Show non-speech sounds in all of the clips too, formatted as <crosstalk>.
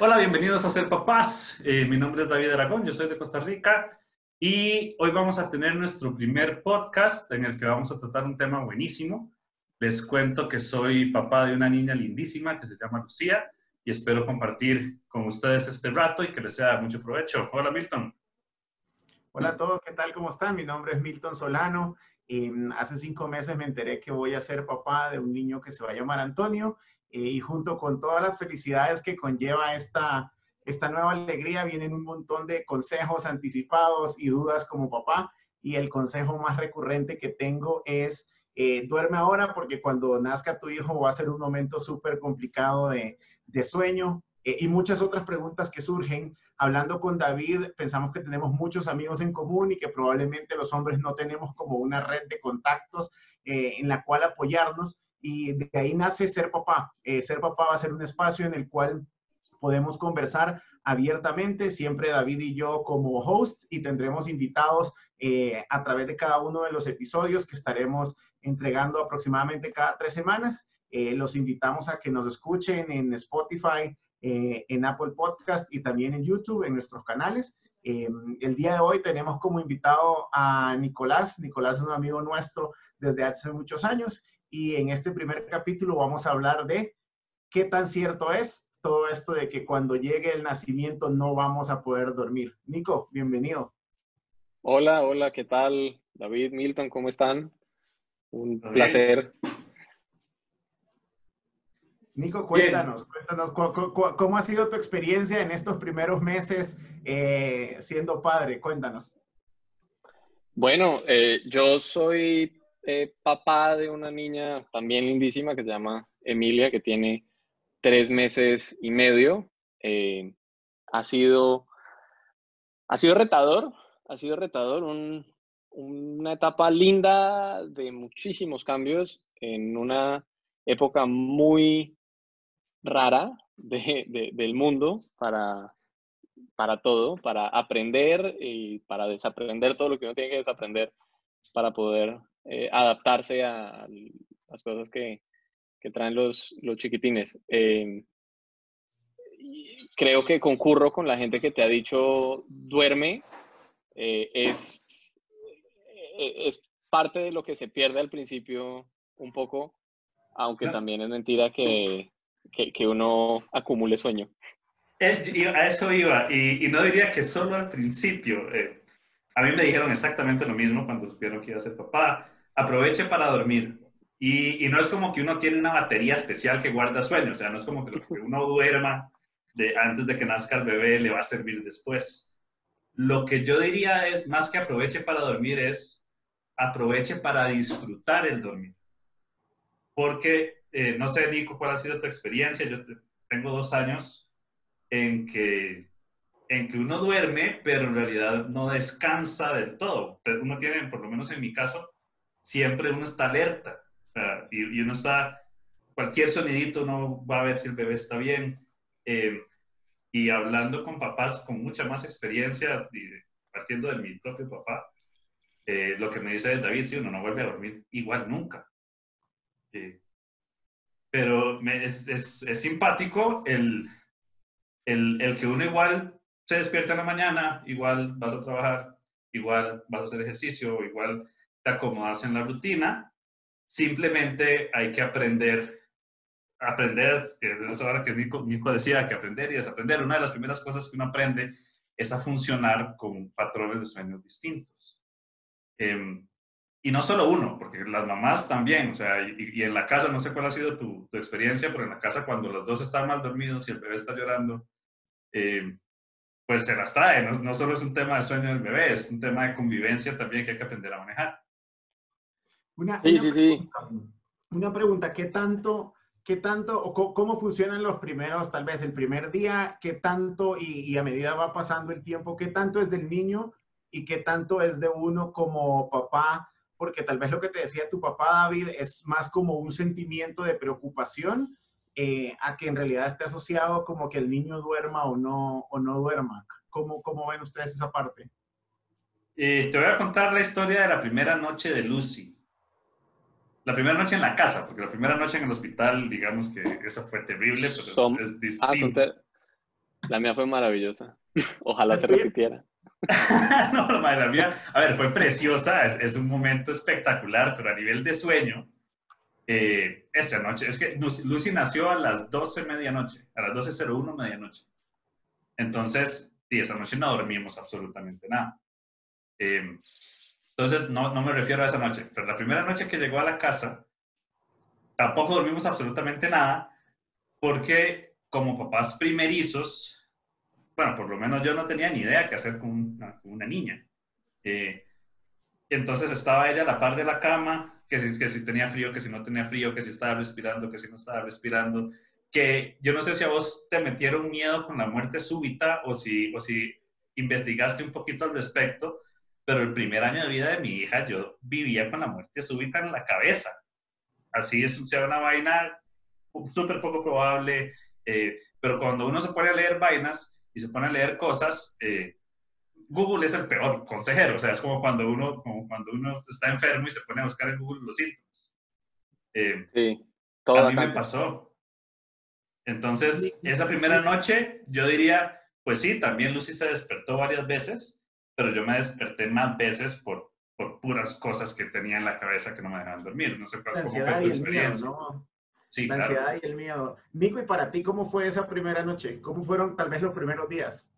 Hola, bienvenidos a Ser Papás. Eh, mi nombre es David Aragón, yo soy de Costa Rica y hoy vamos a tener nuestro primer podcast en el que vamos a tratar un tema buenísimo. Les cuento que soy papá de una niña lindísima que se llama Lucía y espero compartir con ustedes este rato y que les sea de mucho provecho. Hola, Milton. Hola a todos, ¿qué tal? ¿Cómo están? Mi nombre es Milton Solano. mm, hace cinco meses me enteré que voy a ser papá de un niño que se va a llamar Antonio eh, y junto con todas las felicidades que conlleva esta, esta nueva alegría vienen un montón de consejos anticipados y dudas como papá. Y el consejo más recurrente que tengo es eh, duerme ahora porque cuando nazca tu hijo va a ser un momento súper complicado de, de sueño. Eh, y muchas otras preguntas que surgen. Hablando con David, pensamos que tenemos muchos amigos en común y que probablemente los hombres no tenemos como una red de contactos en la cual apoyarnos y de ahí nace Ser Papá. Eh, ser Papá va a ser un espacio en el cual podemos conversar abiertamente, siempre David y yo como hosts y tendremos invitados eh, a través de cada uno de los episodios que estaremos entregando aproximadamente cada tres semanas. Eh, los invitamos a que nos escuchen en Spotify, en Apple Podcast y también en YouTube, en nuestros canales. el día de hoy tenemos como invitado a Nicolás. Nicolás es un amigo nuestro desde hace muchos años y en este primer capítulo vamos a hablar de qué tan cierto es todo esto de que cuando llegue el nacimiento no vamos a poder dormir. Nico, bienvenido. Hola, hola, ¿qué tal? David, Milton, ¿cómo están? Un placer. Nico, cuéntanos, cuéntanos, ¿cómo, ha sido tu experiencia en estos primeros meses eh, siendo padre? Cuéntanos. Bueno, eh, yo soy eh, papá de una niña también lindísima que se llama Emilia, que tiene tres meses y medio. Eh, ha, sido, ha sido retador, ha sido retador, una etapa linda de muchísimos cambios en una época muy rara del mundo para, para todo, para aprender y para desaprender todo lo que uno tiene que desaprender para poder eh, adaptarse a las cosas que, que traen los, los chiquitines. Em, creo que concurro con la gente que te ha dicho duerme. Eh, es, e, es parte de lo que se pierde al principio un poco, aunque también es mentira que, que, que, uno acumule sueño. Eh, a eso iba, y, y, no diría que solo al principio. A mí me dijeron exactamente lo mismo cuando supieron que iba a ser papá aproveche para dormir. Y, no es como que uno tiene una batería especial que guarda sueño, o sea, no es como que uno duerma de, antes de que nazca el bebé le va a servir después. Lo que yo diría es, más que aproveche para dormir, es aproveche para disfrutar el dormir. Porque, eh, no sé, Nico, cuál ha sido tu experiencia. Yo tengo dos años en que, en que uno duerme, pero en realidad no descansa del todo. Uno tiene, por lo menos en mi caso, siempre uno está alerta y, uno está, cualquier sonidito uno va a ver si el bebé está bien. Eh, y hablando con papás con mucha más experiencia, y partiendo de mi propio papá, eh, lo que me dice es, David, si uno no vuelve a dormir igual nunca. Eh, pero es, es, es, simpático el, el, el, que uno igual se despierta en la mañana, igual vas a trabajar, igual vas a hacer ejercicio, igual te acomodas en la rutina, simplemente hay que aprender, aprender, que es ahora que Nico, decía, que aprender y desaprender. Una de las primeras cosas que uno aprende es a funcionar con patrones de sueños distintos. Em, y no solo uno, porque las mamás también, o sea, y, en la casa, no sé cuál ha sido tu, tu, experiencia, pero en la casa cuando los dos están mal dormidos y el bebé está llorando, eh, pues se las trae, no, no, solo es un tema de sueño del bebé, es un tema de convivencia también que hay que aprender a manejar. Una, sí, sí, pregunta, sí. Una pregunta, ¿qué tanto, qué tanto, o cómo funcionan los primeros, tal vez el primer día, qué tanto, y, a medida va pasando el tiempo, qué tanto es del niño y qué tanto es de uno como papá? Porque tal vez lo que te decía tu papá, David, es más como un sentimiento de preocupación eh, a que en realidad esté asociado como que el niño duerma o no, o no duerma. ¿Cómo, ¿Cómo ven ustedes esa parte? Eh, te voy a contar la historia de la primera noche de Lucy la primera noche en la casa, porque la primera noche en el hospital, digamos que esa fue terrible, pero es, ah, distinto. La mía fue maravillosa. <laughs> Ojalá se repitiera. <laughs> no, la mía, a ver, fue preciosa, es, un momento espectacular, pero a nivel de sueño, eh, esa noche, es que Lucy nació a las 12 medianoche, a las 12.01 medianoche. Entonces, sí, esa noche no dormimos absolutamente nada. Eh, entonces, no, no me refiero a esa noche, pero la primera noche que llegó a la casa, tampoco dormimos absolutamente nada, porque como papás primerizos, bueno, por lo menos yo no tenía ni idea qué hacer con una, niña. Eh, entonces estaba ella a la par de la cama, que, que si tenía frío, que si no tenía frío, que si estaba respirando, que si no estaba respirando, que yo no sé si a vos te metieron miedo con la muerte súbita o si, o si investigaste un poquito al respecto, pero el primer año de vida de mi hija yo vivía con la muerte súbita en la cabeza. Así es, sea una vaina súper poco probable, eh, pero cuando uno se pone a leer vainas y se pone a leer cosas, eh, Google es el peor consejero, o sea, es como cuando uno, como cuando uno está enfermo y se pone a buscar en Google los síntomas. Eh, sí, todo a mí me pasó. Entonces, esa primera noche, yo diría, pues sí, también Lucy se despertó varias veces, pero yo me desperté más veces por, por puras cosas que tenía en la cabeza que no me dejaban dormir. No sé cuál, la y el miedo, ¿no? Sí, la ansiedad y el miedo. Nico, ¿y para ti cómo fue esa primera noche? ¿Cómo fueron tal vez los primeros días?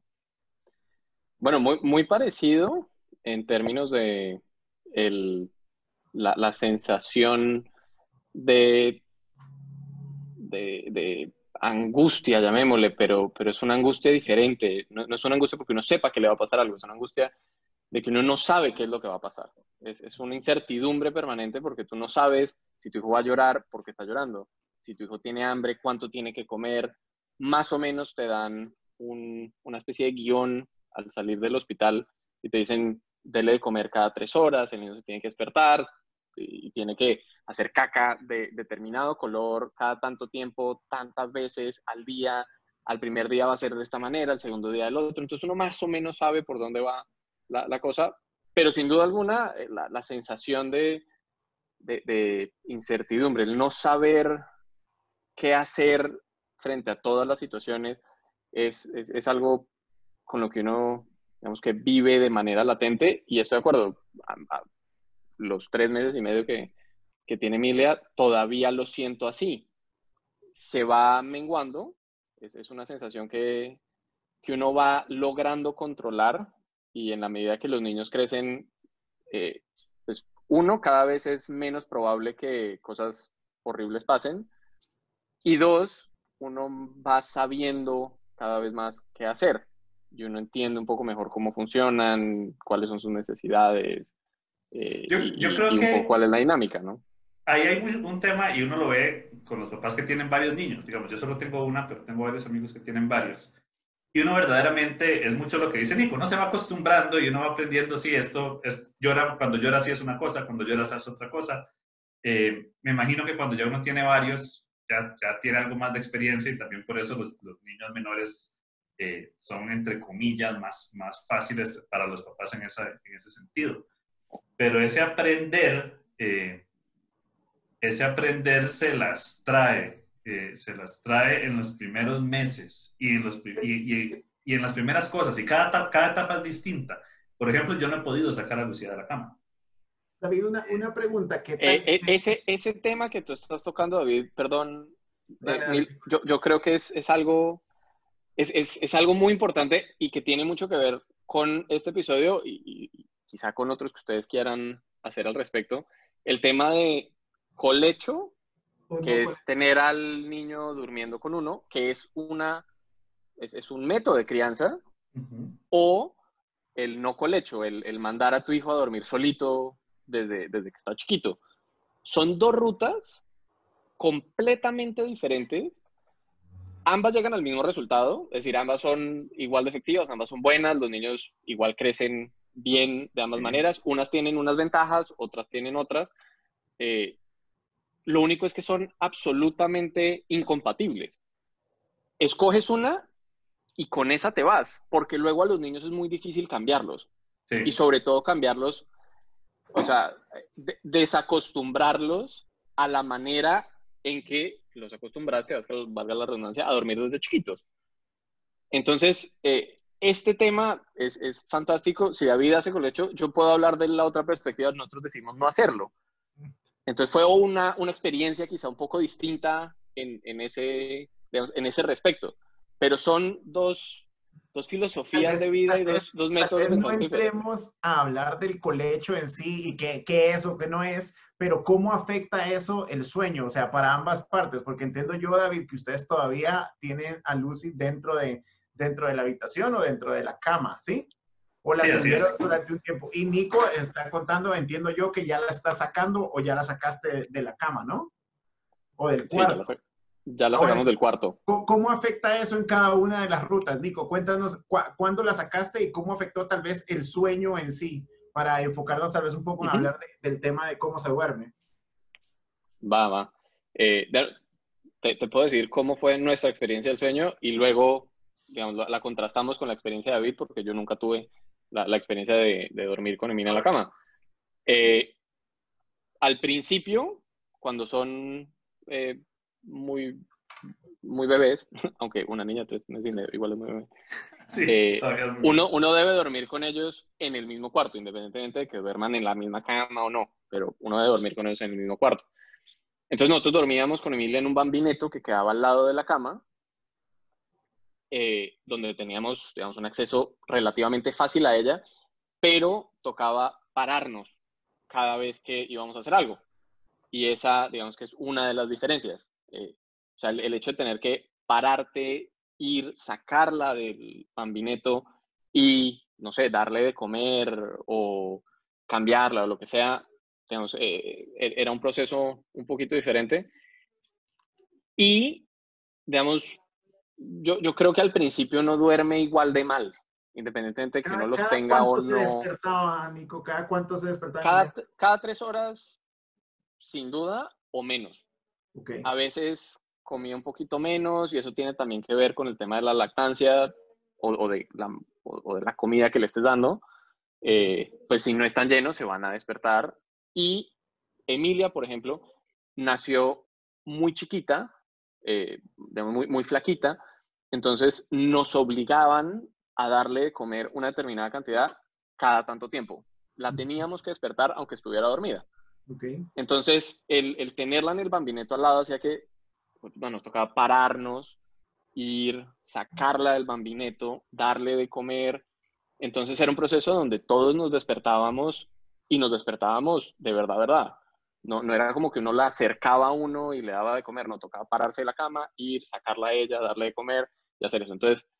Bueno, muy, muy parecido en términos de el, la, sensación de, de, angustia, llamémosle, pero, pero es una angustia diferente. No, no, es una angustia porque uno sepa que le va a pasar algo, es una angustia de que uno no sabe qué es lo que va a pasar. Es, es una incertidumbre permanente porque tú no sabes si tu hijo va a llorar porque está llorando, si tu hijo tiene hambre, cuánto tiene que comer. Más o menos te dan un, una especie de guion al salir del hospital y te dicen, dele de comer cada tres horas, el niño se tiene que despertar y tiene que hacer caca de determinado color cada tanto tiempo, tantas veces al día. Al primer día va a ser de esta manera, al segundo día del otro. Entonces uno más o menos sabe por dónde va la, cosa, pero sin duda alguna eh, la, sensación de, de, incertidumbre, el no saber qué hacer frente a todas las situaciones, es, es, es algo con lo que uno, digamos que vive de manera latente y estoy de acuerdo, los tres meses y medio que, que tiene Emilia, todavía lo siento así. Se va menguando, es, es una sensación que, que, uno va logrando controlar y en la medida que los niños crecen, eh, pues uno, cada vez es menos probable que cosas horribles pasen y dos, uno va sabiendo cada vez más qué hacer y uno entiende un poco mejor cómo funcionan, cuáles son sus necesidades, eh, yo, y, creo que cuál es la dinámica, ¿no? Ahí hay un tema y uno lo ve con los papás que tienen varios niños. Digamos, yo solo tengo una, pero tengo varios amigos que tienen varios. Y uno verdaderamente, es mucho lo que dice Nico, uno se va acostumbrando y uno va aprendiendo, sí, esto es, llora, cuando llora sí es una cosa, cuando llora es otra cosa. Eh, me imagino que cuando ya uno tiene varios, ya, ya, tiene algo más de experiencia y también por eso los, los niños menores eh, son, entre comillas, más, más fáciles para los papás en, esa, en ese sentido. Pero ese aprender, eh, ese aprender se las trae, eh, se las trae en los primeros meses y en, los, y, y, en las primeras cosas, y cada, cada etapa es distinta. Por ejemplo, yo no he podido sacar a Lucía de la cama. David, una, una pregunta. que eh, ese, ese tema que tú estás tocando, David, perdón, yo, yo, creo que es, es algo, es, es, es, algo muy importante y que tiene mucho que ver con este episodio y, quizá con otros que ustedes quieran hacer al respecto, el tema de colecho, que es tener al niño durmiendo con uno, que es, una, es, un método de crianza, o el no colecho, el, el, mandar a tu hijo a dormir solito desde, desde que está chiquito. Son dos rutas completamente diferentes. Ambas llegan al mismo resultado, es decir, ambas son igual de efectivas, ambas son buenas, los niños igual crecen bien de ambas maneras. Unas tienen unas ventajas, otras tienen otras. Eh, lo único es que son absolutamente incompatibles. Escoges una y con esa te vas, porque luego a los niños es muy difícil cambiarlos. Y sobre todo cambiarlos, o sea, desacostumbrarlos a la manera en que los acostumbraste, valga la redundancia, a dormir desde chiquitos. Entonces, eh, este tema es, es, fantástico. Si David hace colecho, yo puedo hablar de la otra perspectiva. Nosotros decimos no hacerlo. Entonces fue una, una experiencia quizá un poco distinta en, en ese, en ese respecto. Pero son dos, dos filosofías de vida y dos, dos métodos. No entremos a hablar del colecho en sí y qué, qué es o qué no es, pero cómo afecta eso el sueño, o sea, para ambas partes, porque entiendo yo, David, que ustedes todavía tienen a Lucy dentro de, dentro de la habitación o dentro de la cama, ¿sí? O la sí, durante un tiempo. Y Nico está contando, entiendo yo, que ya la está sacando o ya la sacaste de, la cama, ¿no? O del cuarto. Ya la, sacamos del cuarto. ¿cómo, afecta eso en cada una de las rutas? Nico, cuéntanos cuándo la sacaste y cómo afectó tal vez el sueño en sí, para enfocarnos tal vez un poco en hablar del tema de cómo se duerme. Va, va. Eh, te, te, puedo decir cómo fue nuestra experiencia del sueño y luego digamos, la, contrastamos con la experiencia de David, porque yo nunca tuve la, la experiencia de, de, dormir con Emina en la cama. Eh, al principio, cuando son eh, muy, muy bebés, <laughs> aunque una niña tres meses igual es muy bebé, <laughs> sí, eh, uno, uno debe dormir con ellos en el mismo cuarto, independientemente de que duerman en la misma cama o no, pero uno debe dormir con ellos en el mismo cuarto. Entonces nosotros dormíamos con Emilia en un bambineto que quedaba al lado de la cama eh, donde teníamos, digamos, un acceso relativamente fácil a ella, pero tocaba pararnos cada vez que íbamos a hacer algo. Y esa, digamos, que es una de las diferencias. Eh, o sea, el, hecho de tener que pararte, ir, sacarla del bambineto y, no sé, darle de comer o cambiarla o lo que sea, digamos, eh, e, era un proceso un poquito diferente. Y, digamos, yo, yo creo que al principio no duerme igual de mal, independientemente de que uno los tenga o no. se despertaba, Nico? ¿Cada cuánto se despertaba? Cada, cada tres horas, sin duda, o menos. Okay. A veces comía un poquito menos y eso tiene también que ver con el tema de la lactancia o, o de, la, o, de la comida que le estés dando. Eh, pues si no están llenos, se van a despertar. Y Emilia, por ejemplo, nació muy chiquita, eh, muy, muy flaquita, entonces nos obligaban a darle de comer una determinada cantidad cada tanto tiempo. La teníamos que despertar aunque estuviera dormida. Entonces, el, el, tenerla en el bambineto al lado hacía que bueno, pues, nos tocaba pararnos, ir, sacarla del bambineto, darle de comer. Entonces era un proceso donde todos nos despertábamos y nos despertábamos de verdad, verdad. No, no era como que uno la acercaba a uno y le daba de comer, no, tocaba pararse de la cama, ir, sacarla a ella, darle de comer y hacer eso. Entonces,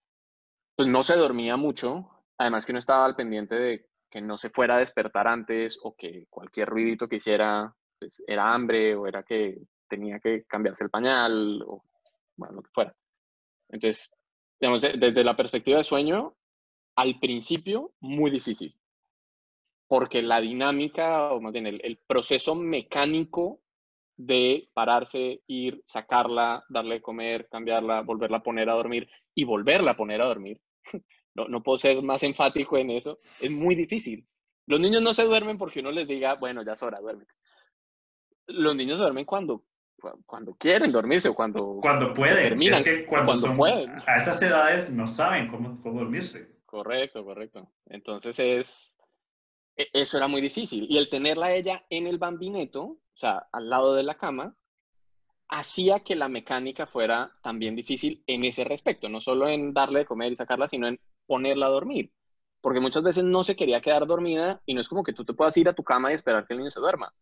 pues no se dormía mucho, además que uno estaba al pendiente de que no se fuera a despertar antes o que cualquier ruidito que hiciera pues, era hambre o era que tenía que cambiarse el pañal o bueno, lo que fuera. Entonces, digamos, desde la perspectiva de sueño, al principio, muy difícil porque la dinámica, o más bien el, proceso mecánico de pararse, ir, sacarla, darle de comer, cambiarla, volverla a poner a dormir y volverla a poner a dormir. <laughs> No, no puedo ser más enfático en eso. Es muy difícil. Los niños no se duermen porque uno les diga, bueno, ya es hora, duerme. Los niños duermen cuando, cuando quieren dormirse o cuando, cuando pueden. Terminan, es que cuando, son, pueden. A esas edades no saben cómo, cómo dormirse. Correcto, correcto. Entonces es, e, eso era muy difícil. Y el tenerla ella en el bambineto, o sea, al lado de la cama, hacía que la mecánica fuera también difícil en ese respecto, no solo en darle de comer y sacarla, sino en ponerla a dormir. Porque muchas veces no se quería quedar dormida y no es como que tú te puedas ir a tu cama y esperar que el niño se duerma.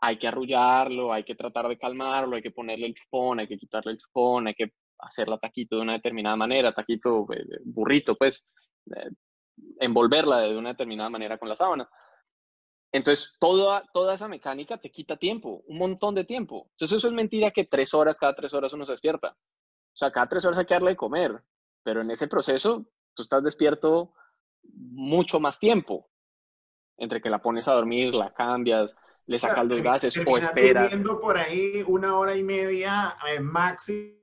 Hay que arrullarlo, hay que tratar de calmarlo, hay que ponerle el chupón, hay que quitarle el chupón, hay que hacerla taquito de una determinada manera, taquito, eh, burrito, pues, eh, envolverla de una determinada manera con la sábana. Entonces, toda, toda esa mecánica te quita tiempo, un montón de tiempo. Entonces, eso es mentira que tres horas, cada tres horas uno se despierta. O sea, cada tres horas hay que darle de comer, pero en ese proceso tú estás despierto mucho más tiempo. Entre que la pones a dormir, la cambias, le sacas los gases o esperas. por ahí una hora y media eh, máximo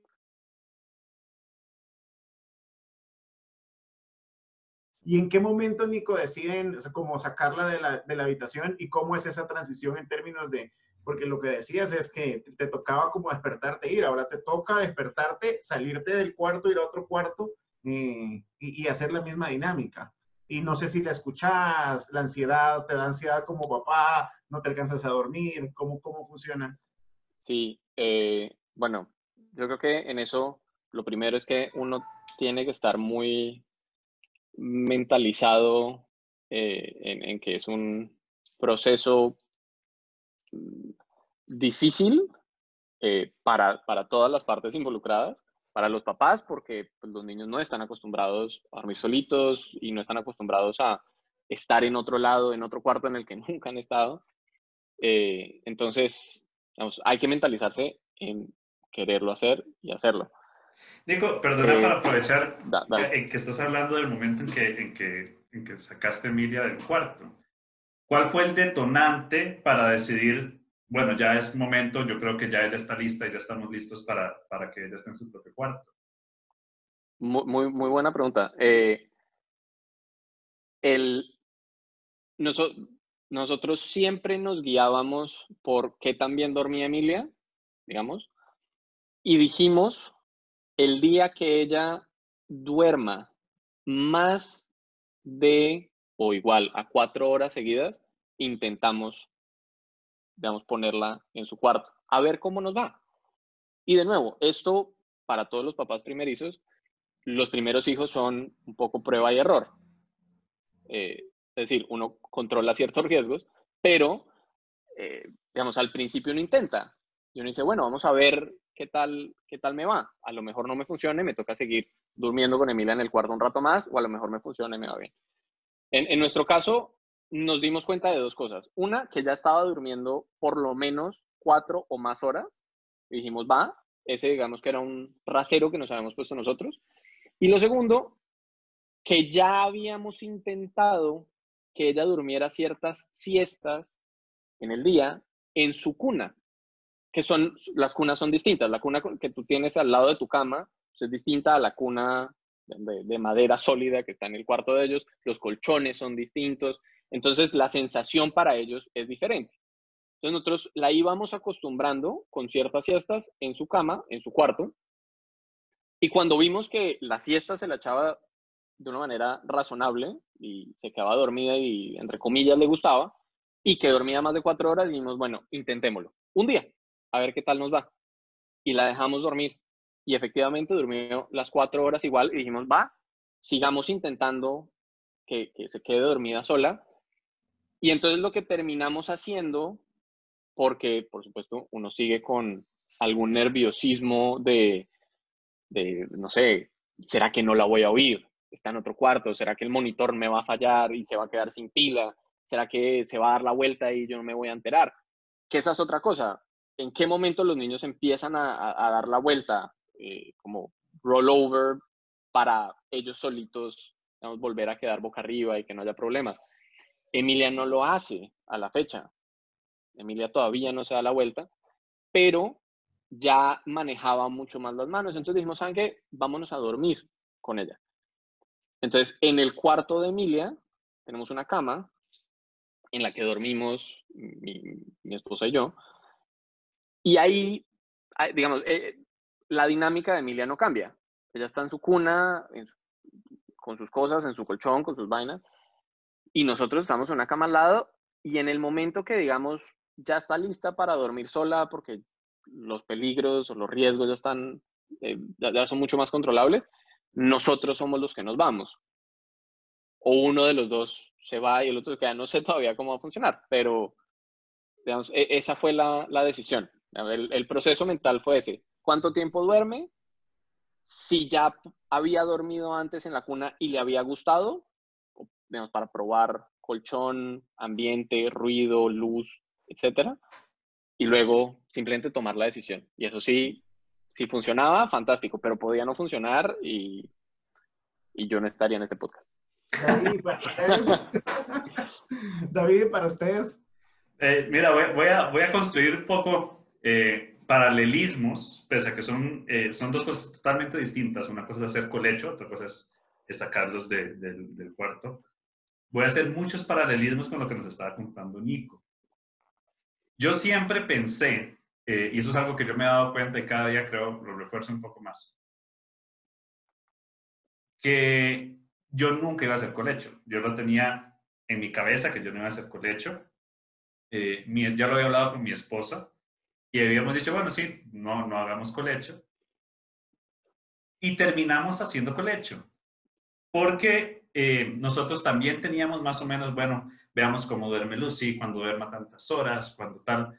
¿Y en qué momento, Nico, deciden como sacarla de la, de la, habitación y cómo es esa transición en términos de, porque lo que decías es que te tocaba como despertarte, ir, ahora te toca despertarte, salirte del cuarto, ir a otro cuarto. Y, hacer la misma dinámica. Y no sé si la escuchas, la ansiedad, te da ansiedad como papá, no te alcanzas a dormir, ¿cómo, cómo funciona? Sí, eh, bueno, yo creo que en eso lo primero es que uno tiene que estar muy mentalizado eh, en, que es un proceso difícil eh, para, para, todas las partes involucradas, para los papás, porque pues, los niños no están acostumbrados a dormir solitos y no están acostumbrados a estar en otro lado, en otro cuarto en el que <laughs> nunca han estado. Eh, entonces, hay que mentalizarse en quererlo hacer y hacerlo. Nico, perdona eh, para aprovechar en que estás hablando del momento en que, en que, en que sacaste a Emilia del cuarto. ¿Cuál fue el detonante para decidir, bueno, ya es momento, yo creo que ya ella está lista y ya estamos listos para, para que ella esté en su propio cuarto? Muy, muy, muy buena pregunta. Eh, el, nosotros siempre nos guiábamos por qué también dormía Emilia, digamos, y dijimos, el día que ella duerma más de o igual a cuatro horas seguidas, intentamos, digamos, ponerla en su cuarto, a ver cómo nos va. Y de nuevo, esto para todos los papás primerizos, los primeros hijos son un poco prueba y error. Eh, es decir, uno controla ciertos riesgos, pero, eh, digamos, al principio uno intenta. Y uno dice, bueno, vamos a ver qué tal, qué tal me va. A lo mejor no me funciona y me toca seguir durmiendo con Emilia en el cuarto un rato más, o a lo mejor me funciona y me va bien. En, en nuestro caso, nos dimos cuenta de dos cosas. Una, que ya estaba durmiendo por lo menos cuatro o más horas. Y dijimos, va, ese digamos que era un rasero que nos habíamos puesto nosotros. Y lo segundo, que ya habíamos intentado que ella durmiera ciertas siestas en el día en su cuna, que son, las cunas son distintas. La cuna que tú tienes al lado de tu cama pues, es distinta a la cuna de, madera sólida que está en el cuarto de ellos, los colchones son distintos, entonces la sensación para ellos es diferente. Entonces nosotros la íbamos acostumbrando con ciertas siestas en su cama, en su cuarto, y cuando vimos que la siesta se la echaba de una manera razonable y se quedaba dormida y entre comillas le gustaba y que dormía más de cuatro horas, dijimos, bueno, intentémoslo. Un día, a ver qué tal nos va. Y la dejamos dormir. Y efectivamente durmió las cuatro horas igual y dijimos, va, sigamos intentando que, que se quede dormida sola. Y entonces lo que terminamos haciendo, porque por supuesto uno sigue con algún nerviosismo de, no sé, ¿será que no la voy a oír? está en otro cuarto? ¿Será que el monitor me va a fallar y se va a quedar sin pila? ¿Será que se va a dar la vuelta y yo no me voy a enterar? Que esa es otra cosa. ¿En qué momento los niños empiezan a, dar la vuelta eh, como rollover para ellos solitos volver a quedar boca arriba y que no haya problemas? Emilia no lo hace a la fecha. Emilia todavía no se da la vuelta, pero ya manejaba mucho más las manos. Entonces dijimos, ¿saben qué? Vámonos a dormir con ella. Entonces, en el cuarto de Emilia tenemos una cama en la que dormimos mi, esposa y yo. Y ahí, digamos, eh, la dinámica de Emilia no cambia. Ella está en su cuna, con sus cosas, en su colchón, con sus vainas. Y nosotros estamos en una cama al lado y en el momento que, digamos, ya está lista para dormir sola porque los peligros o los riesgos ya están, eh, ya son mucho más controlables, nosotros somos los que nos vamos. O uno de los dos se va y el otro se queda. No sé todavía cómo va a funcionar, pero digamos, e, esa fue la, decisión. El, proceso mental fue ese. ¿Cuánto tiempo duerme? Si ya había dormido antes en la cuna y le había gustado, digamos, para probar colchón, ambiente, ruido, luz, etcétera. Y luego simplemente tomar la decisión. Y eso sí, si funcionaba, fantástico, pero podía no funcionar y, yo no estaría en este podcast. David, para ustedes. <laughs> David, para ustedes. Eh, mira, voy, a, voy a construir un poco eh, paralelismos, pese a que son, eh, son dos cosas totalmente distintas. Una cosa es hacer colecho, otra cosa es, sacarlos del, del cuarto. Voy a hacer muchos paralelismos con lo que nos estaba contando Nico. Yo siempre pensé eh, y eso es algo que yo me he dado cuenta y cada día creo lo refuerzo un poco más. que yo nunca iba a hacer colecho. Yo lo tenía en mi cabeza que yo no iba a hacer colecho. Eh, ya lo había hablado con mi esposa y habíamos dicho, bueno, sí, no, no hagamos colecho. Y terminamos haciendo colecho. Porque eh, nosotros también teníamos más o menos, bueno, veamos cómo duerme Lucy, cuando duerma tantas horas, cuando tal.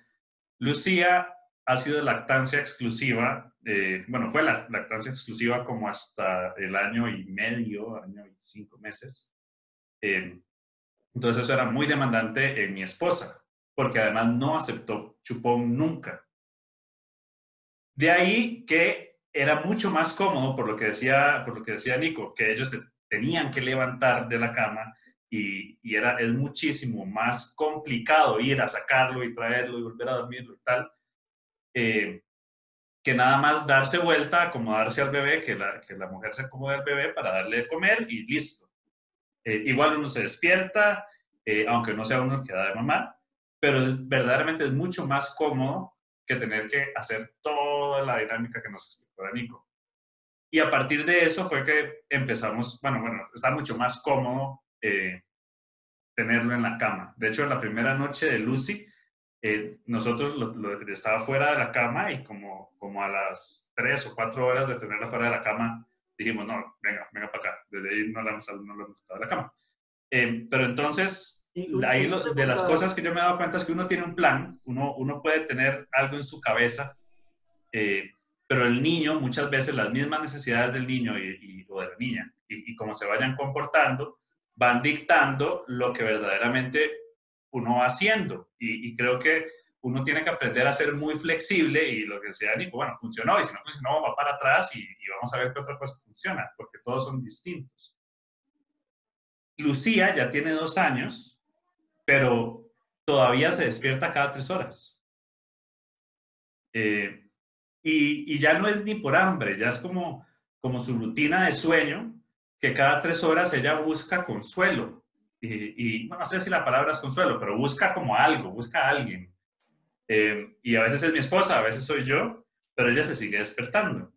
Lucía ha sido lactancia exclusiva, eh, bueno, fue la lactancia exclusiva como hasta el año y medio, año y cinco meses. Eh, entonces eso era muy demandante en mi esposa, porque además no aceptó chupón nunca. De ahí que era mucho más cómodo, por lo que decía, por lo que decía Nico, que ellos se tenían que levantar de la cama y, era, es muchísimo más complicado ir a sacarlo y traerlo y volver a dormirlo y tal, eh, que nada más darse vuelta, acomodarse al bebé, que la, que la mujer se acomode al bebé para darle de comer y listo. Eh, igual uno se despierta, eh, aunque no sea uno que da de mamá, pero verdaderamente es mucho más cómodo que tener que hacer toda la dinámica que nos explicó Nico. Y a partir de eso fue que empezamos, bueno, bueno, está mucho más cómodo eh, tenerlo en la cama. De hecho, en la primera noche de Lucy, eh, nosotros lo, estaba fuera de la cama y como, como a las tres o cuatro horas de tenerla fuera de la cama, dijimos, no, venga, venga para acá. Desde ahí no la hemos, no la hemos de la cama. Eh, pero entonces, ahí de las cosas que yo me he dado cuenta es que uno tiene un plan, uno, uno puede tener algo en su cabeza, eh, pero el niño, muchas veces las mismas necesidades del niño y, o de la niña, y, y cómo se vayan comportando, van dictando lo que verdaderamente uno va haciendo. Y, creo que uno tiene que aprender a ser muy flexible y lo que decía Nico, bueno, funcionó y si no funcionó, va para atrás y, vamos a ver qué otra cosa funciona, porque todos son distintos. Lucía ya tiene dos años, pero todavía se despierta cada tres horas. Eh, y, ya no es ni por hambre, ya es como, como su rutina de sueño, que cada tres horas ella busca consuelo y, no sé si la palabra es consuelo, pero busca como algo, busca a alguien. Eh, y a veces es mi esposa, a veces soy yo, pero ella se sigue despertando.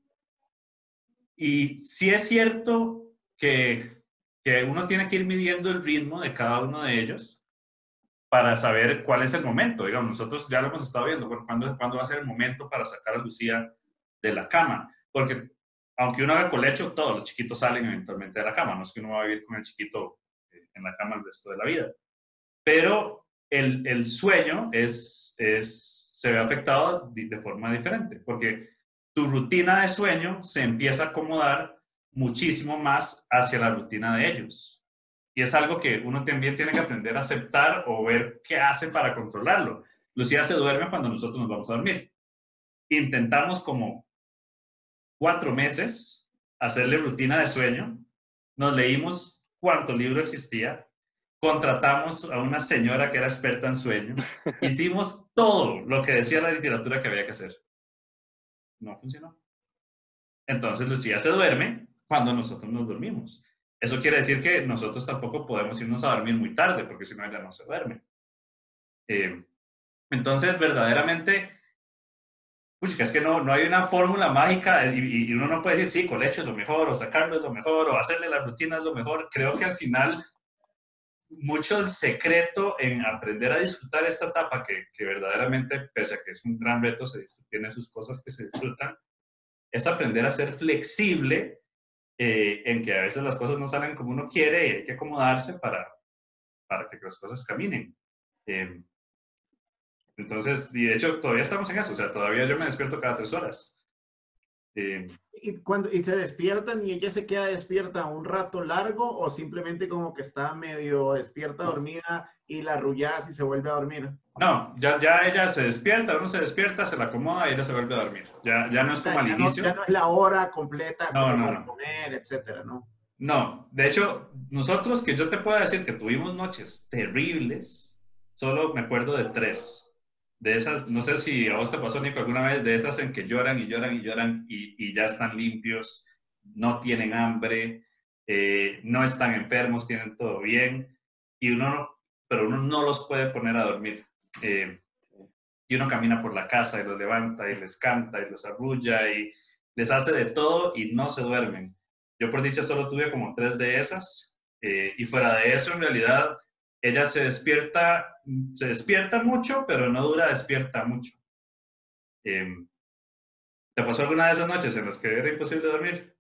Y sí es cierto que, que uno tiene que ir midiendo el ritmo de cada uno de ellos para saber cuál es el momento. Digamos, nosotros ya lo hemos estado viendo, bueno, ¿cuándo, ¿cuándo va a ser el momento para sacar a Lucía de la cama? Porque aunque uno haga colecho, todos los chiquitos salen eventualmente de la cama, no es que uno va a vivir con el chiquito en la cama el resto de la vida. Pero el, el sueño es, es, se ve afectado de forma diferente, porque tu rutina de sueño se empieza a acomodar muchísimo más hacia la rutina de ellos. Y es algo que uno también tiene que aprender a aceptar o ver qué hace para controlarlo. Lucía se duerme cuando nosotros nos vamos a dormir. Intentamos como cuatro meses hacerle rutina de sueño. Nos leímos cuánto libro existía, contratamos a una señora que era experta en sueño, <laughs> hicimos todo lo que decía la literatura que había que hacer. No funcionó. Entonces Lucía se duerme cuando nosotros nos dormimos. Eso quiere decir que nosotros tampoco podemos irnos a dormir muy tarde, porque si no ella no se duerme. Eh, entonces, verdaderamente, pucha, es que no, no hay una fórmula mágica y, uno no puede decir, sí, colecho es lo mejor, o sacarlo es lo mejor, o hacerle la rutina es lo mejor. Creo que al final, mucho el secreto en aprender a disfrutar esta etapa, que, verdaderamente, pese a que es un gran reto, se tiene sus cosas que se disfrutan, es aprender a ser flexible eh, en que a veces las cosas no salen como uno quiere y hay que acomodarse para, para que las cosas caminen. Eh, entonces, y de hecho, todavía estamos en eso, o sea, todavía yo me despierto cada tres horas. Eh, ¿Y, cuando, ¿Y se despiertan y ella se queda despierta un rato largo o simplemente como que está medio despierta, dormida y la arrullas y se vuelve a dormir? No, ya, ya ella se despierta, uno se despierta, se la acomoda y ella se vuelve a dormir. Ya, ya no es como al inicio. ya no es la hora completa no, no, para comer, etcétera, ¿no? No, de hecho, nosotros que yo te puedo decir que tuvimos noches terribles, solo me acuerdo de tres de esas, no sé si a vos te pasó, Nico, alguna vez, de esas en que lloran y lloran y lloran y, ya están limpios, no tienen hambre, eh, no están enfermos, tienen todo bien, y uno pero uno no los puede poner a dormir. Eh, y uno camina por la casa y los levanta y les canta y los arrulla y les hace de todo y no se duermen. Yo por dicha solo tuve como tres de esas. Eh, y fuera de eso, en realidad, ella se despierta, se despierta mucho, pero no dura despierta mucho. Em, ¿Te pasó alguna de esas noches en las que era imposible dormir?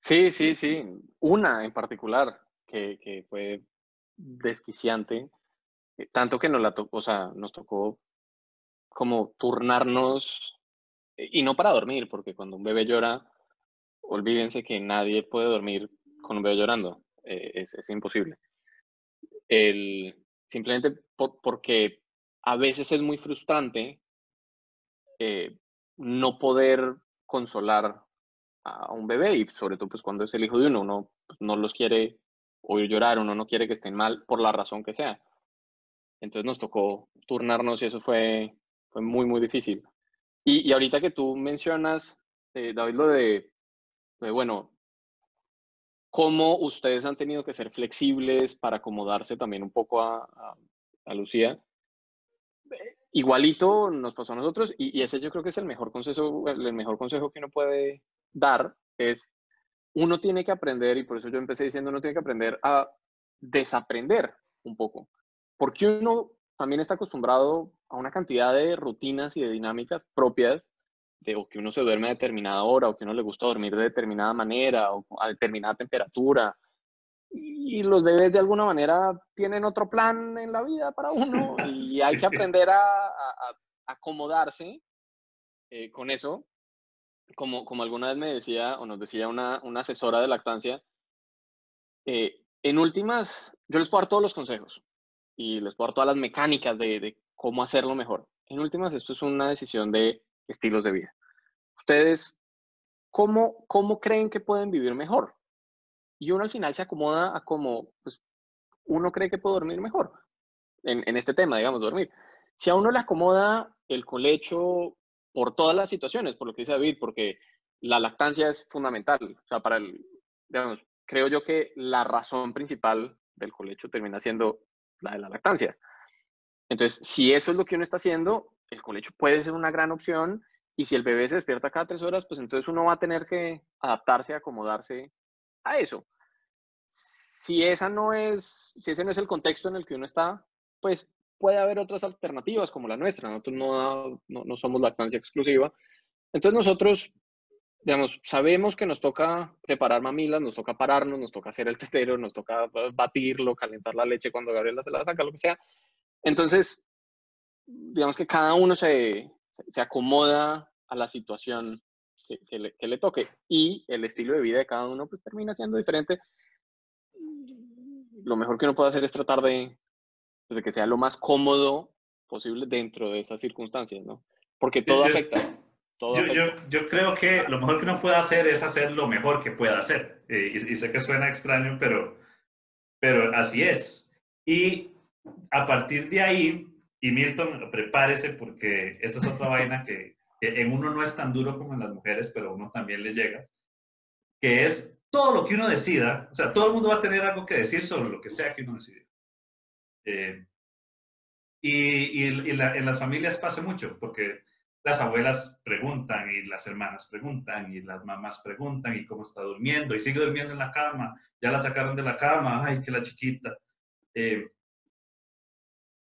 Sí, sí, sí. Una en particular que, que fue desquiciante, eh, tanto que nos la tocó, o sea, nos tocó como turnarnos, eh, y no para dormir, porque cuando un bebé llora, olvídense que nadie puede dormir con un bebé llorando, eh, es, es, imposible. Simplemente porque a veces es muy frustrante no poder consolar a un bebé y sobre todo pues cuando es el hijo de uno, uno pues, no los quiere oír llorar, uno no quiere que estén mal por la razón que sea. Entonces nos tocó turnarnos y eso fue, fue muy, muy difícil. Y, y ahorita que tú mencionas, eh, David, lo de, bueno, cómo ustedes han tenido que ser flexibles para acomodarse también un poco a, Lucía. Igualito nos pasó a nosotros y, y, ese yo creo que es el mejor consejo, el mejor consejo que uno puede dar es uno tiene que aprender, y por eso yo empecé diciendo, uno tiene que aprender a desaprender un poco, porque uno también está acostumbrado a una cantidad de rutinas y de dinámicas propias, de o que uno se duerme a determinada hora, o que uno le gusta dormir de determinada manera, o a determinada temperatura, y los bebés de alguna manera tienen otro plan en la vida para uno, <laughs> y sí. hay que aprender a, a, a acomodarse eh, con eso como, como alguna vez me decía o nos decía una, una asesora de lactancia, eh, en últimas, yo les puedo dar todos los consejos y les puedo dar todas las mecánicas de, de, cómo hacerlo mejor. En últimas, esto es una decisión de estilos de vida. Ustedes, ¿cómo, cómo creen que pueden vivir mejor? Y uno al final se acomoda a cómo pues, uno cree que puede dormir mejor en, en este tema, digamos, dormir. Si a uno le acomoda el colecho por todas las situaciones, por lo que dice David, porque la lactancia es fundamental. O sea, para el, digamos, creo yo que la razón principal del colecho termina siendo la de la lactancia. Entonces, si eso es lo que uno está haciendo, el colecho puede ser una gran opción y si el bebé se despierta cada tres horas, pues entonces uno va a tener que adaptarse, acomodarse a eso. Si esa no es, si ese no es el contexto en el que uno está, pues puede haber otras alternativas como la nuestra. Nosotros no, no, no, somos lactancia exclusiva. Entonces nosotros, digamos, sabemos que nos toca preparar mamilas, nos toca pararnos, nos toca hacer el tetero, nos toca batirlo, calentar la leche cuando Gabriela se la saca, lo que sea. Entonces, digamos que cada uno se, se acomoda a la situación que, que, le, que le toque y el estilo de vida de cada uno pues termina siendo diferente. Lo mejor que uno puede hacer es tratar de, pues, de que sea lo más cómodo posible dentro de esas circunstancias, ¿no? Porque todo yo, afecta. Todo yo, afecta. Yo, yo, creo que lo mejor que uno puede hacer es hacer lo mejor que pueda hacer. Eh, y, y, sé que suena extraño, pero, pero así es. Y a partir de ahí, y Milton, prepárese porque esta es otra <laughs> vaina que, en uno no es tan duro como en las mujeres, pero a uno también le llega, que es todo lo que uno decida, o sea, todo el mundo va a tener algo que decir sobre lo que sea que uno decida. Eh, y, y, y la, en las familias pasa mucho, porque las abuelas preguntan y las hermanas preguntan y las mamás preguntan y cómo está durmiendo y sigue durmiendo en la cama, ya la sacaron de la cama, ay, que la chiquita. Eh,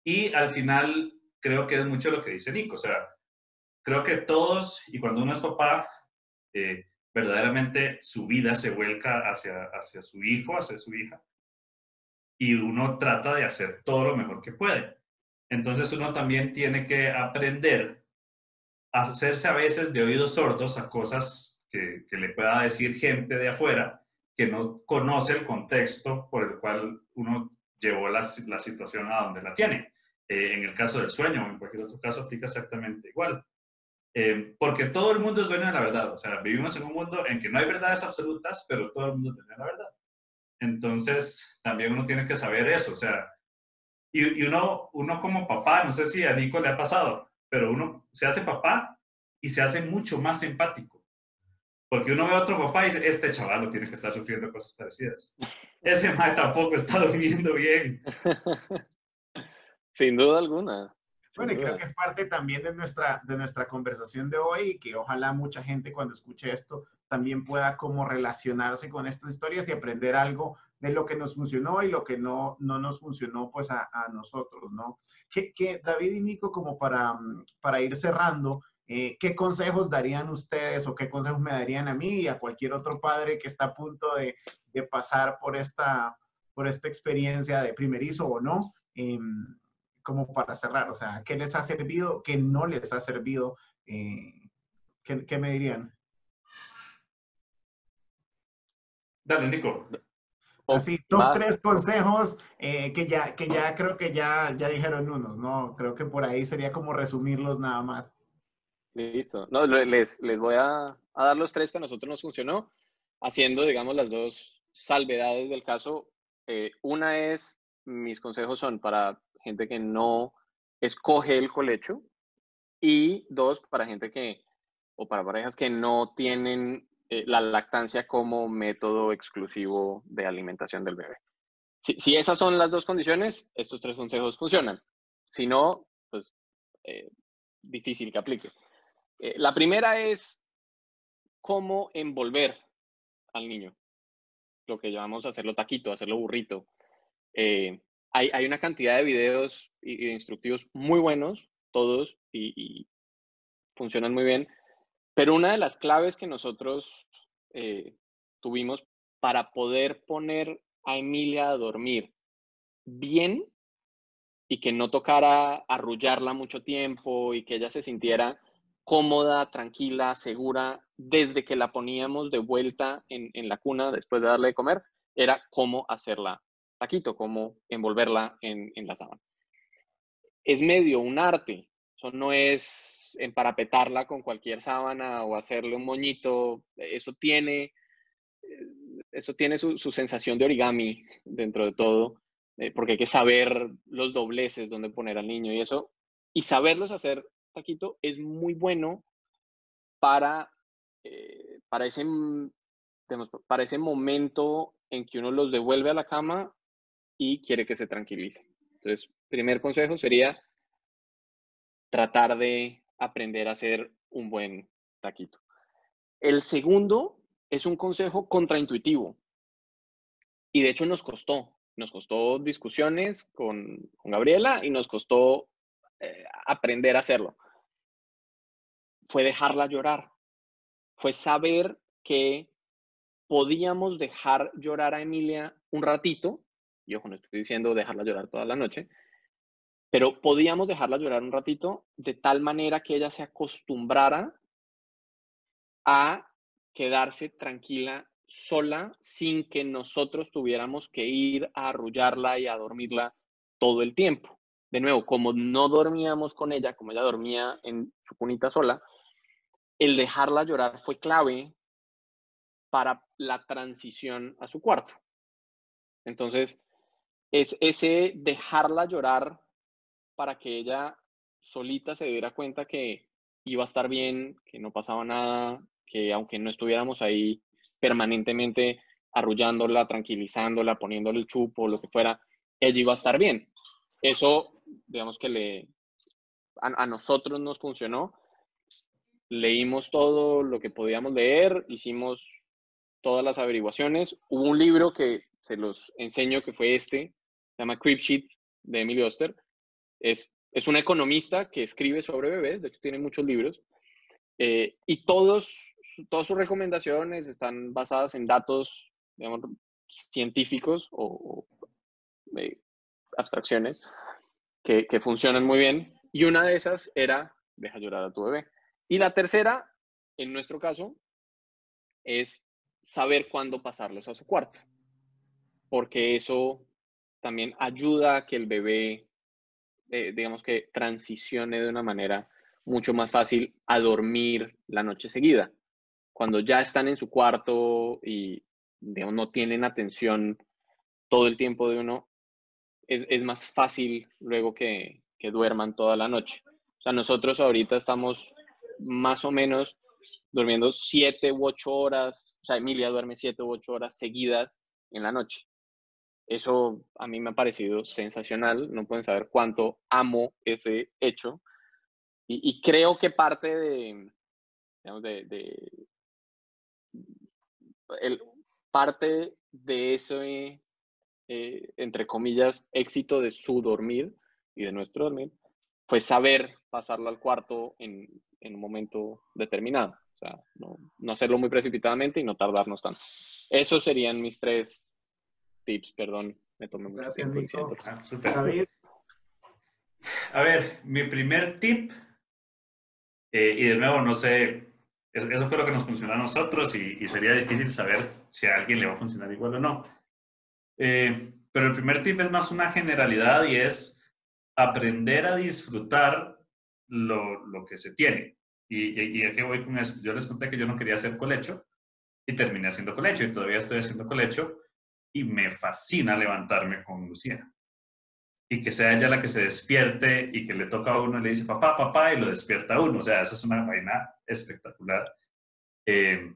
y al final creo que es mucho lo que dice Nico, o sea, creo que todos, y cuando uno es papá, eh, verdaderamente su vida se vuelca hacia, hacia su hijo, hacia su hija y uno trata de hacer todo lo mejor que puede. Entonces uno también tiene que aprender a hacerse a veces de oídos sordos a cosas que, que, le pueda decir gente de afuera que no conoce el contexto por el cual uno llevó la, la situación a donde la tiene. Eh, en el caso del sueño o en cualquier otro caso aplica exactamente igual. Eh, porque todo el mundo es dueño de la verdad. O sea, vivimos en un mundo en que no hay verdades absolutas, pero todo el mundo tiene la verdad. Entonces, también uno tiene que saber eso, o sea, y, y, uno, uno como papá, no sé si a Nico le ha pasado, pero uno se hace papá y se hace mucho más empático. Porque uno ve a otro papá y dice, este chaval tiene que estar sufriendo cosas parecidas. Ese <laughs> mae tampoco está durmiendo bien. <laughs> Sin duda alguna. Bueno, y creo que es parte también de nuestra, de nuestra conversación de hoy y que ojalá mucha gente cuando escuche esto también pueda como relacionarse con estas historias y aprender algo de lo que nos funcionó y lo que no, no nos funcionó pues a, a nosotros, ¿no? Que, que, David y Nico, como para, para ir cerrando, eh, ¿qué consejos darían ustedes o qué consejos me darían a mí y a cualquier otro padre que está a punto de, de pasar por esta, por esta experiencia de primerizo o no? Eh, como para cerrar, o sea, ¿qué les ha servido, qué no les ha servido? Eh, ¿qué, ¿qué, me dirían? Dale, Nico. Así, top tres consejos eh, que, ya, que ya creo que ya, ya dijeron unos, ¿no? Creo que por ahí sería como resumirlos nada más. Listo. No, les, les voy a, dar los tres que a nosotros nos funcionó, haciendo, digamos, las dos salvedades del caso. Eh, una es, mis consejos son para gente que no escoge el colecho y dos, para gente que, o para parejas que no tienen eh, la lactancia como método exclusivo de alimentación del bebé. Si, si, esas son las dos condiciones, estos tres consejos funcionan. Si no, pues eh, difícil que aplique. Eh, la primera es cómo envolver al niño. Lo que llamamos hacerlo taquito, hacerlo burrito. Eh, hay, hay, una cantidad de videos y, instructivos muy buenos, todos, y, y, funcionan muy bien. Pero una de las claves que nosotros eh, tuvimos para poder poner a Emilia a dormir bien y que no tocara arrullarla mucho tiempo y que ella se sintiera cómoda, tranquila, segura, desde que la poníamos de vuelta en, la cuna después de darle de comer, era cómo hacerla taquito, cómo envolverla en, la sábana. Es medio un arte, eso no es emparapetarla con cualquier sábana o hacerle un moñito, eso tiene, eso tiene su, su sensación de origami dentro de todo, eh, porque hay que saber los dobleces, dónde poner al niño y eso, y saberlos hacer taquito es muy bueno para, eh, para, ese, para ese momento en que uno los devuelve a la cama y quiere que se tranquilice. Entonces, primer consejo sería tratar de aprender a hacer un buen taquito. El segundo es un consejo contraintuitivo. Y de hecho nos costó, nos costó discusiones con, con Gabriela y nos costó eh, aprender a hacerlo. Fue dejarla llorar. Fue saber que podíamos dejar llorar a Emilia un ratito y ojo, no estoy diciendo dejarla llorar toda la noche, pero podíamos dejarla llorar un ratito de tal manera que ella se acostumbrara a quedarse tranquila sola sin que nosotros tuviéramos que ir a arrullarla y a dormirla todo el tiempo. De nuevo, como no dormíamos con ella, como ella dormía en su cunita sola, el dejarla llorar fue clave para la transición a su cuarto. Entonces, es ese dejarla llorar para que ella solita se diera cuenta que iba a estar bien, que no pasaba nada, que aunque no estuviéramos ahí permanentemente arrullándola, tranquilizándola, poniéndole el chupo, lo que fuera, ella iba a estar bien. Eso, digamos que le, a, nosotros nos funcionó. Leímos todo lo que podíamos leer, hicimos todas las averiguaciones. Hubo un libro que se los enseño que fue este, se llama Sheet de Emily Oster. Es, es un economista que escribe sobre bebés, de hecho tiene muchos libros, eh, y todos, todas sus recomendaciones están basadas en datos, digamos, científicos o, o eh, abstracciones que, que funcionan muy bien. Y una de esas era, deja llorar a tu bebé. Y la tercera, en nuestro caso, es saber cuándo pasarlos a su cuarto, porque eso también ayuda a que el bebé, eh, digamos que transicione de una manera mucho más fácil a dormir la noche seguida. Cuando ya están en su cuarto y digamos, no tienen atención todo el tiempo de uno, es, es más fácil luego que, que duerman toda la noche. O sea, nosotros ahorita estamos más o menos durmiendo siete u ocho horas, o sea, Emilia duerme siete u ocho horas seguidas en la noche. eso a mí me ha parecido sensacional, no pueden saber cuánto amo ese hecho. Y, creo que parte de, digamos, de, el, parte de ese, eh, entre comillas, éxito de su dormir y de nuestro dormir, fue saber pasarlo al cuarto en, en un momento determinado. O sea, no, no, hacerlo muy precipitadamente y no tardarnos tanto. Esos serían mis tres tips, perdón, me tomé mucho tiempo. Ah, A ver, mi primer tip, eh, y de nuevo, no sé, eso fue lo que nos funcionó a nosotros y, sería difícil saber si a alguien le va a funcionar igual o no. Eh, pero el primer tip es más una generalidad y es aprender a disfrutar lo, que se tiene. Y, y, y voy con esto. Yo les conté que yo no quería hacer colecho y terminé haciendo colecho y todavía estoy haciendo colecho y me fascina levantarme con Lucía. Y que sea ella la que se despierte y que le toca a uno y le dice papá, papá, y lo despierta a uno. O sea, eso es una vaina espectacular. Eh,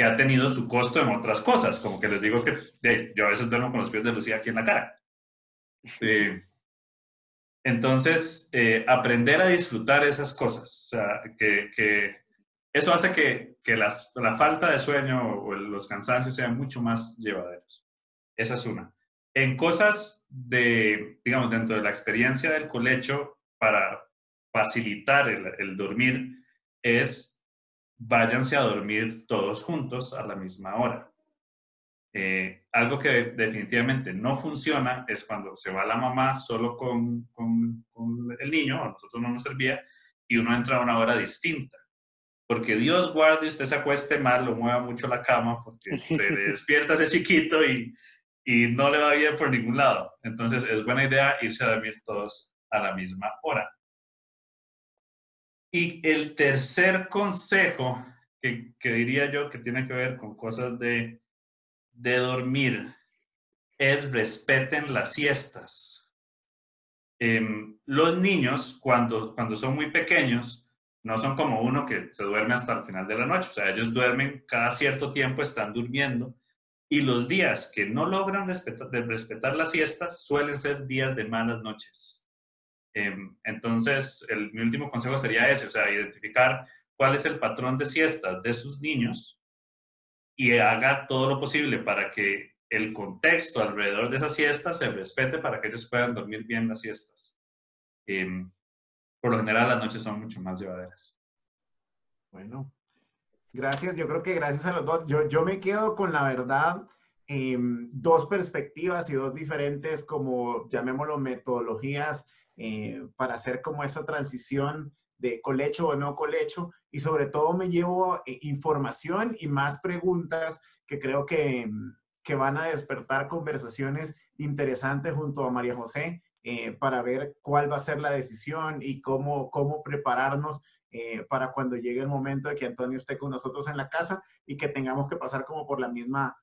que ha tenido su costo en otras cosas, como que les digo que yo a veces duermo con los pies de Lucía aquí en la cara. Eh, entonces, eh, aprender a disfrutar esas cosas, o sea, que, que eso hace que, que las, la falta de sueño o los cansancios sean mucho más llevaderos. Esa es una. En cosas de, digamos, dentro de la experiencia del colecho para facilitar el, el dormir, es váyanse a dormir todos juntos a la misma hora. Eh, algo que definitivamente no funciona es cuando se va la mamá solo con, con, con, el niño, a nosotros no nos servía, y uno entra a una hora distinta porque Dios guarde usted se acueste mal, lo mueva mucho la cama, porque <laughs> se despierta ese chiquito y, y no le va bien por ningún lado. Entonces es buena idea irse a dormir todos a la misma hora. Y el tercer consejo que, que, diría yo que tiene que ver con cosas de, de dormir es respeten las siestas. Eh, los niños, cuando, cuando son muy pequeños, no son como uno que se duerme hasta el final de la noche. O sea, ellos duermen cada cierto tiempo, están durmiendo. Y los días que no logran respetar, las siestas suelen ser días de malas noches. Em, entonces, el, mi último consejo sería ese, o sea, identificar cuál es el patrón de siestas de sus niños y haga todo lo posible para que el contexto alrededor de esas siestas se respete para que ellos puedan dormir bien las siestas. Em, por lo general las noches son mucho más llevaderas. Bueno, gracias. Yo creo que gracias a los dos. Yo, yo me quedo con la verdad, em, dos perspectivas y dos diferentes, como llamémoslo, metodologías eh, para hacer como esa transición de colecho o no colecho. Y sobre todo me llevo eh, información y más preguntas que creo que, que van a despertar conversaciones interesantes junto a María José eh, para ver cuál va a ser la decisión y cómo, cómo prepararnos para cuando llegue el momento de que Antonio esté con nosotros en la casa y que tengamos que pasar como por la misma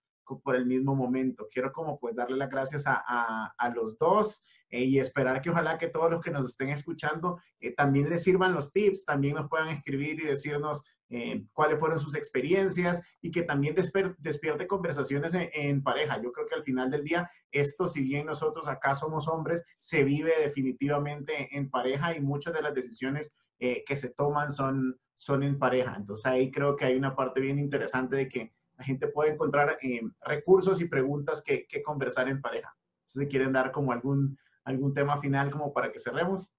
por el mismo momento. Quiero como pues darle las gracias a, a, a los dos eh, y esperar que ojalá que todos los que nos estén escuchando también les sirvan los tips, también nos puedan escribir y decirnos eh, cuáles fueron sus experiencias y que también despierte conversaciones en, pareja. Yo creo que al final del día, esto, si bien nosotros acá somos hombres, se vive definitivamente en pareja y muchas de las decisiones eh, que se toman son, son en pareja. Entonces ahí creo que hay una parte bien interesante de que la gente puede encontrar eh, recursos y preguntas que, que, conversar en pareja. Entonces, quieren dar como algún, algún tema final como para que cerremos.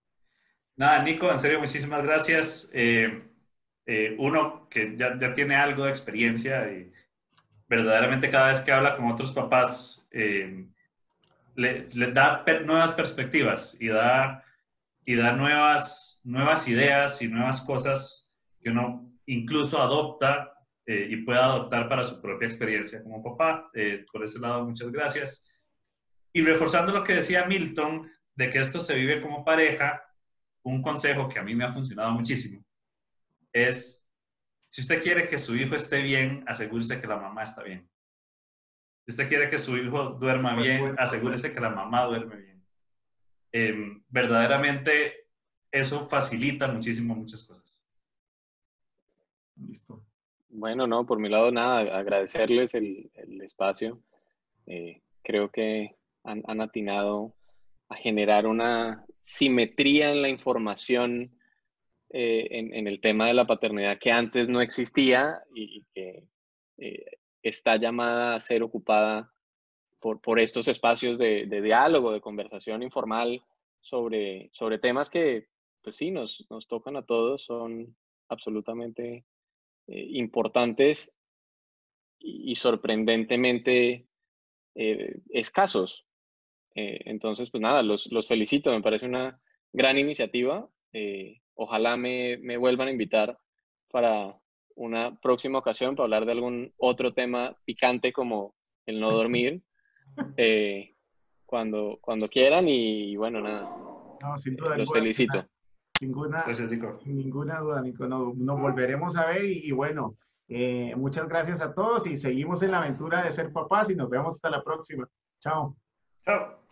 Nada, Nico, en serio, muchísimas gracias. Eh, uno que ya, tiene algo de experiencia y verdaderamente cada vez que habla con otros papás, eh, le, le, da nuevas perspectivas y da, y da nuevas, nuevas ideas y nuevas cosas que uno incluso adopta eh, y puede adoptar para su propia experiencia como papá. por ese lado, muchas gracias. Y reforzando lo que decía Milton, de que esto se vive como pareja, un consejo que a mí me ha funcionado muchísimo es, si usted quiere que su hijo esté bien, asegúrese que la mamá está bien. Si usted quiere que su hijo duerma bien, asegúrese que la mamá duerme bien. Em, verdaderamente eso facilita muchísimo muchas cosas. Listo. Bueno, no, por mi lado nada, agradecerles el, espacio. Eh, creo que han, han, atinado a generar una simetría en la información eh, en, en, el tema de la paternidad que antes no existía y, que eh, está llamada a ser ocupada por, por estos espacios de, de, diálogo, de conversación informal sobre, sobre temas que, pues sí, nos, nos tocan a todos, son absolutamente eh, importantes y, y sorprendentemente eh, escasos. Eh, entonces, pues nada, los, los, felicito, me parece una gran iniciativa. Ojalá me, me, vuelvan a invitar para una próxima ocasión para hablar de algún otro tema picante como el no dormir, <laughs> eh, cuando, cuando quieran y, bueno, nada. No, sin duda, los felicito. Ninguna, Gracias, ninguna duda, Nico. Nos, nos volveremos a ver y, y bueno, eh, muchas gracias a todos y seguimos en la aventura de ser papás y nos vemos hasta la próxima. Chao. Chao.